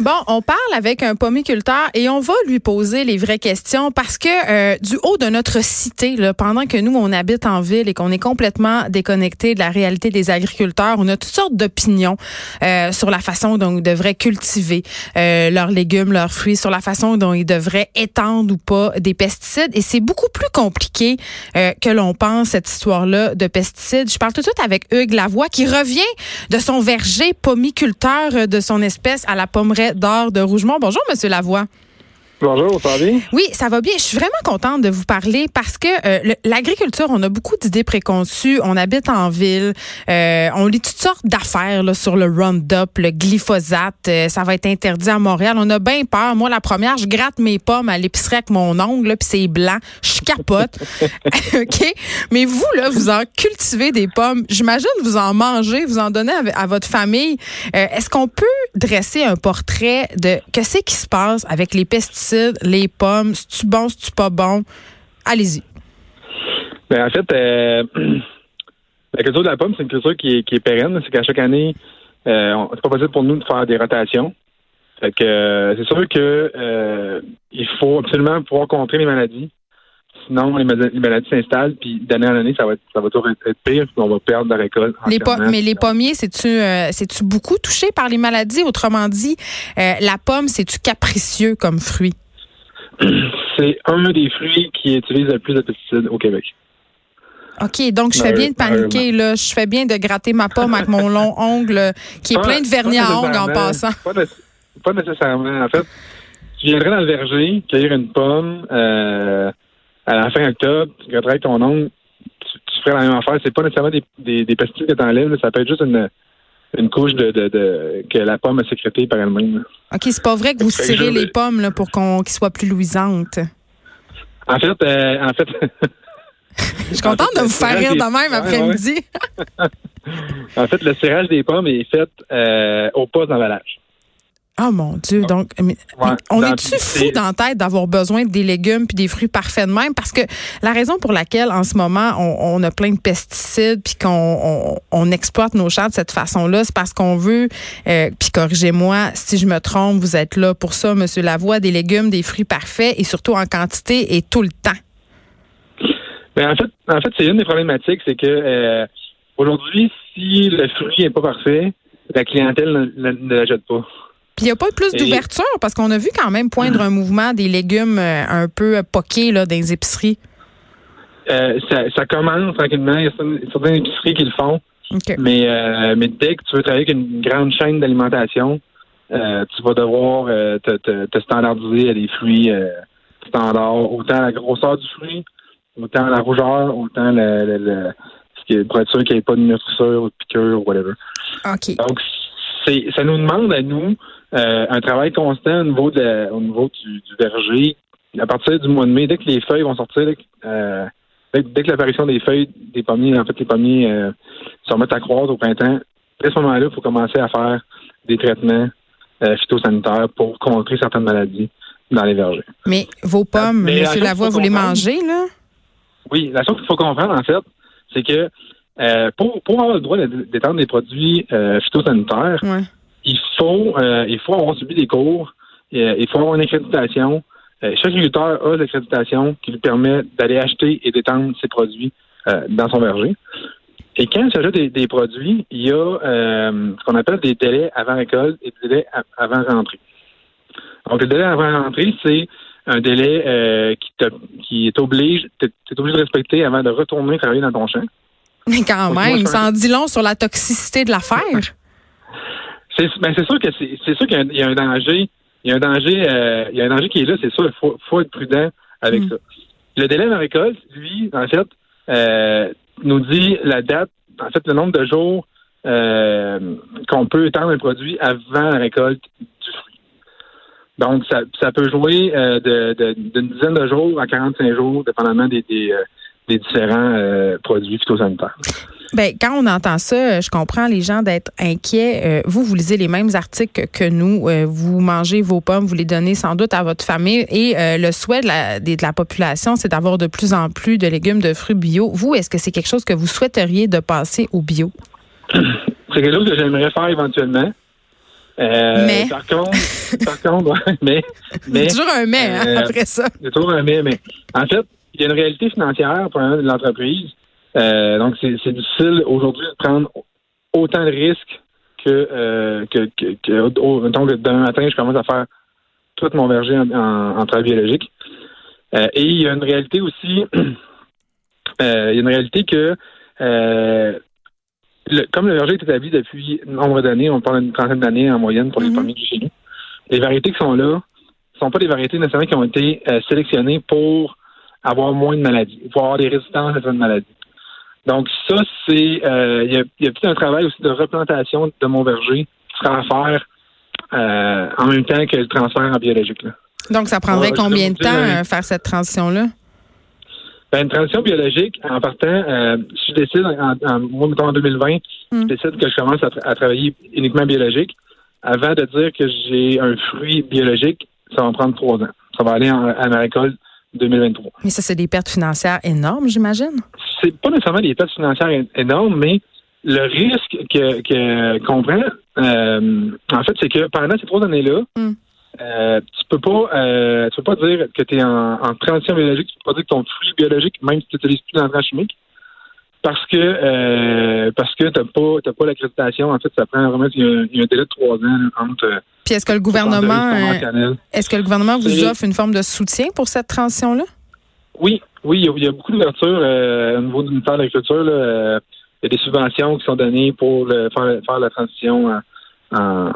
Bon, on parle avec un pomiculteur et on va lui poser les vraies questions parce que euh, du haut de notre cité, là, pendant que nous, on habite en ville et qu'on est complètement déconnecté de la réalité des agriculteurs, on a toutes sortes d'opinions euh, sur la façon dont ils devraient cultiver euh, leurs légumes, leurs fruits, sur la façon dont ils devraient étendre ou pas des pesticides. Et c'est beaucoup plus compliqué que l'on pense, cette histoire-là de pesticides. Je parle tout de suite avec Hugues Lavoie qui revient de son verger pomiculteur de son espèce à la pommeraie d'or de Rougemont. Bonjour, Monsieur Lavoie. Bonjour, ça va bien? Oui, ça va bien. Je suis vraiment contente de vous parler parce que euh, l'agriculture, on a beaucoup d'idées préconçues. On habite en ville. Euh, on lit toutes sortes d'affaires sur le Roundup, le glyphosate. Euh, ça va être interdit à Montréal. On a bien peur. Moi, la première, je gratte mes pommes à l'épicerie avec mon ongle, puis c'est blanc. Je capote. OK? Mais vous, là, vous en cultivez des pommes. J'imagine vous en mangez, vous en donnez à, à votre famille. Est-ce qu'on peut dresser un portrait de qu'est-ce qui se passe avec les pesticides les pommes, c'est-tu bon, c'est-tu pas bon? Allez-y. Ben, en fait, euh, la culture de la pomme, c'est une culture qui est, pérenne. C'est qu'à chaque année, euh, c'est pas possible pour nous de faire des rotations. Fait que euh, c'est sûr que euh, il faut absolument pouvoir contrer les maladies. Sinon, les, maladies s'installent, puis d'année en année, ça va être, ça va toujours être, pire, puis on va perdre la récolte. mais les pommiers, c'est-tu euh, c'est-tu beaucoup touché par les maladies? Autrement dit, euh, la pomme, c'est-tu capricieux comme fruit? C'est un des fruits qui utilise le plus de pesticides au Québec. OK, donc je fais bien de paniquer, là. Je fais bien de gratter ma pomme avec mon long ongle qui est plein de vernis à ongles en passant. Pas, nécessairement. En fait, tu viendrais dans le verger, cueillir une pomme, euh, à la fin octobre, tu gratterais ton ongle, tu, ferais la même affaire. C'est pas nécessairement des, des, pesticides que tu enlèves, ça peut être juste une, une couche de, de, que la pomme a sécrétée par elle-même. OK, c'est pas vrai que vous tirez les pommes là, pour qu'on qu'ils soient plus luisantes. En fait, euh, en fait. Je suis contente de vous faire rire de même après-midi. en fait, le cirage des pommes est fait euh, au poste d'emballage. Oh mon Dieu. Donc, on est-tu fou dans la tête d'avoir besoin des légumes puis des fruits parfaits de même? Parce que la raison pour laquelle, en ce moment, on, a plein de pesticides puis qu'on on, exploite nos champs de cette façon-là, c'est parce qu'on veut, euh, puis corrigez-moi si je me trompe, vous êtes là pour ça, Monsieur Lavoie, des légumes, des fruits parfaits et surtout en quantité et tout le temps. Bien, en fait, en fait c'est une des problématiques, c'est que euh, aujourd'hui, si le fruit n'est pas parfait, la clientèle ne l'achète pas il n'y a pas plus d'ouverture parce qu'on a vu quand même poindre un mouvement des légumes euh, un peu poqués là, dans les épiceries. Euh, ça, commence tranquillement. Il y a certaines épiceries qui le font. Mais, euh, mais dès que tu veux travailler avec une grande chaîne d'alimentation, tu vas devoir te, standardiser à des fruits standards, autant la grosseur du fruit, autant la rougeur, autant le, le, ce pour être sûr qu'il n'y ait pas de nutrisseur ou de piqûre ou whatever. Donc, ça nous demande à nous euh, un travail constant au niveau, de, au niveau du, verger. À partir du mois de mai, dès que les feuilles vont sortir, euh, dès, que l'apparition des feuilles des pommiers, en fait, les pommiers euh, se remettent à croître au printemps, à ce moment-là, il faut commencer à faire des traitements phytosanitaires pour contrer certaines maladies dans les vergers. Mais vos pommes, M. Lavoie, vous les mangez, là? Oui, la chose qu'il faut comprendre, en fait, c'est que pour, pour avoir le droit d'étendre des produits phytosanitaires, il faut euh, il faut avoir subi des cours, euh, il faut avoir une accréditation. Euh, chaque agriculteur a l'accréditation qui lui permet d'aller acheter et d'étendre ses produits dans son verger. Et quand il s'agit des, produits, il y a ce qu'on appelle des délais avant récolte et des délais avant rentrée. Donc, le délai avant rentrée, c'est un délai qui, te, qui est obligé, obligé de respecter avant de retourner travailler dans ton champ. Mais quand même, ça en dit long sur la toxicité de l'affaire. Ben, c'est sûr que c'est sûr qu'il y, a un danger. Il y a un danger, euh, il y a un danger qui est là, c'est sûr. Il faut, faut, être prudent avec mm. ça. Le délai de la récolte, lui, en fait, euh, nous dit la date, en fait, le nombre de jours euh, qu'on peut étendre un produit avant la récolte du fruit. Donc, ça, ça peut jouer euh, d'une dizaine de jours à 45 jours, dépendamment des, des, différents produits phytosanitaires. Ben, quand on entend ça, je comprends les gens d'être inquiets. Euh, vous, vous lisez les mêmes articles que nous. Euh, vous mangez vos pommes, vous les donnez sans doute à votre famille. Et euh, le souhait de la, de la population, c'est d'avoir de plus en plus de légumes, de fruits bio. Vous, est-ce que c'est quelque chose que vous souhaiteriez de passer au bio? C'est quelque chose que j'aimerais faire éventuellement. mais. Par contre, par contre, mais, mais. toujours un mais hein, après ça. C'est toujours un mais, mais. En fait, il y a une réalité financière pour l'entreprise euh, donc, c'est difficile aujourd'hui de prendre autant de risques que, euh, que, que, que demain matin, je commence à faire tout mon verger en, en, travail biologique. Euh, et il y a une réalité aussi, euh, il y a une réalité que comme le verger est établi depuis nombre d'années, on parle d'une trentaine d'années en moyenne pour les mm-hmm. pommiers du chez nous, les variétés qui sont là ne sont pas des variétés nécessairement qui ont été sélectionnées pour avoir moins de maladies, pour avoir des résistances à certaines maladies. Donc ça, c'est euh, il y a, tout un travail aussi de replantation de mon verger qui sera à faire euh, en même temps que le transfert en biologique. Donc ça prendrait combien de temps à euh, faire cette transition-là? Ben, une transition biologique, en partant, si je décide en, en, en 2020, je hmm. décide que je commence à, travailler uniquement biologique, avant de dire que j'ai un fruit biologique, ça va prendre trois ans. Ça va aller en, à ma récolte 2023. Mais ça, c'est des pertes financières énormes, j'imagine? C'est pas nécessairement des pertes financières énormes, mais le risque que qu'on prend, euh, en fait, c'est que pendant ces trois années-là, hmm. euh, tu peux pas euh, tu peux pas dire que tu es en, en, transition biologique, tu peux pas dire que ton fruit biologique, même si tu n'utilises plus d'entrée chimique, parce que euh, parce que t'as pas t'as pas l'accréditation. En fait, ça prend vraiment il y, a, un délai de trois ans entre. Puis est-ce que le gouvernement euh, est-ce que le gouvernement vous offre une forme de soutien pour cette transition-là? Oui, oui, il y a, beaucoup d'ouverture euh, au niveau du ministère de l'Agriculture. il y a des subventions qui sont données pour faire, faire la transition en,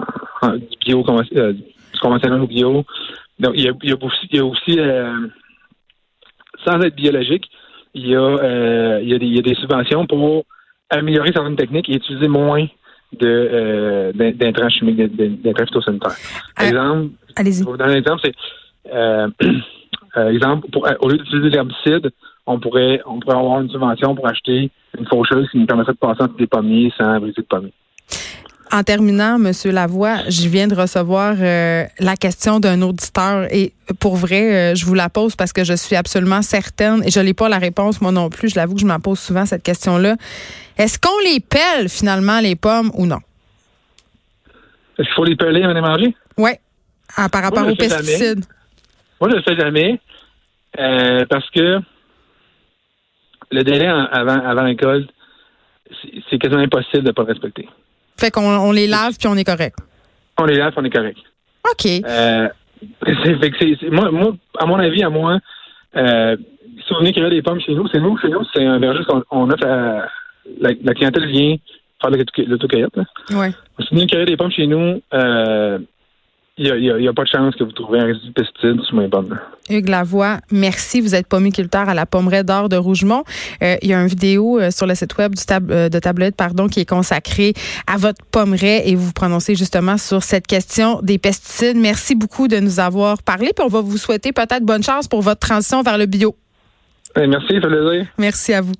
du bio conventionnel au bio. Donc il y a, il y a aussi, il y a aussi sans être biologique, il y a, euh, il, y a des, il y a des subventions pour améliorer certaines techniques et utiliser moins de euh, d'intrants chimiques, d'intrants phytosanitaires. Euh, exemple, allez-y. Pour vous donner un exemple, c'est euh, exemple, pour, au lieu d'utiliser l'herbicide, on pourrait on pourrait avoir une subvention pour acheter une faucheuse qui nous permettrait de passer entre des pommiers sans briser de pommiers. En terminant, Monsieur Lavoie, je viens de recevoir euh, la question d'un auditeur et pour vrai, euh, je vous la pose parce que je suis absolument certaine et je n'ai pas la réponse moi non plus. Je l'avoue que je m'en pose souvent cette question-là. Est-ce qu'on les pèle finalement les pommes ou non? Est-ce qu'il faut les peler avant de manger Oui, ah, par rapport aux pesticides. Moi, je ne le fais jamais euh, parce que le délai avant avant récolte, c'est quasiment impossible de ne pas respecter. Fait qu'on on les lave puis on est correct. On les lave on est correct. OK. Euh, c'est, moi, moi, à mon avis, à moi, euh, si on venez cueillir des pommes chez nous, c'est nous, chez nous, c'est un verger qu'on offre à la, la clientèle vient faire l'autocueillette. Ouais. Si vous venez cueillir des pommes chez nous, euh, il n'y a, pas de chance que vous trouviez un résidu de pesticides sur mes pommes. Hugues Lavoie, merci. Vous êtes pomiculteur à la pommeraie d'or de Rougemont. Euh, il y a une vidéo euh, sur le site web du euh, de Tablette pardon, qui est consacrée à votre pommeraie et vous vous prononcez justement sur cette question des pesticides. Merci beaucoup de nous avoir parlé. Puis on va vous souhaiter peut-être bonne chance pour votre transition vers le bio. merci, ça plaisir. Merci à vous.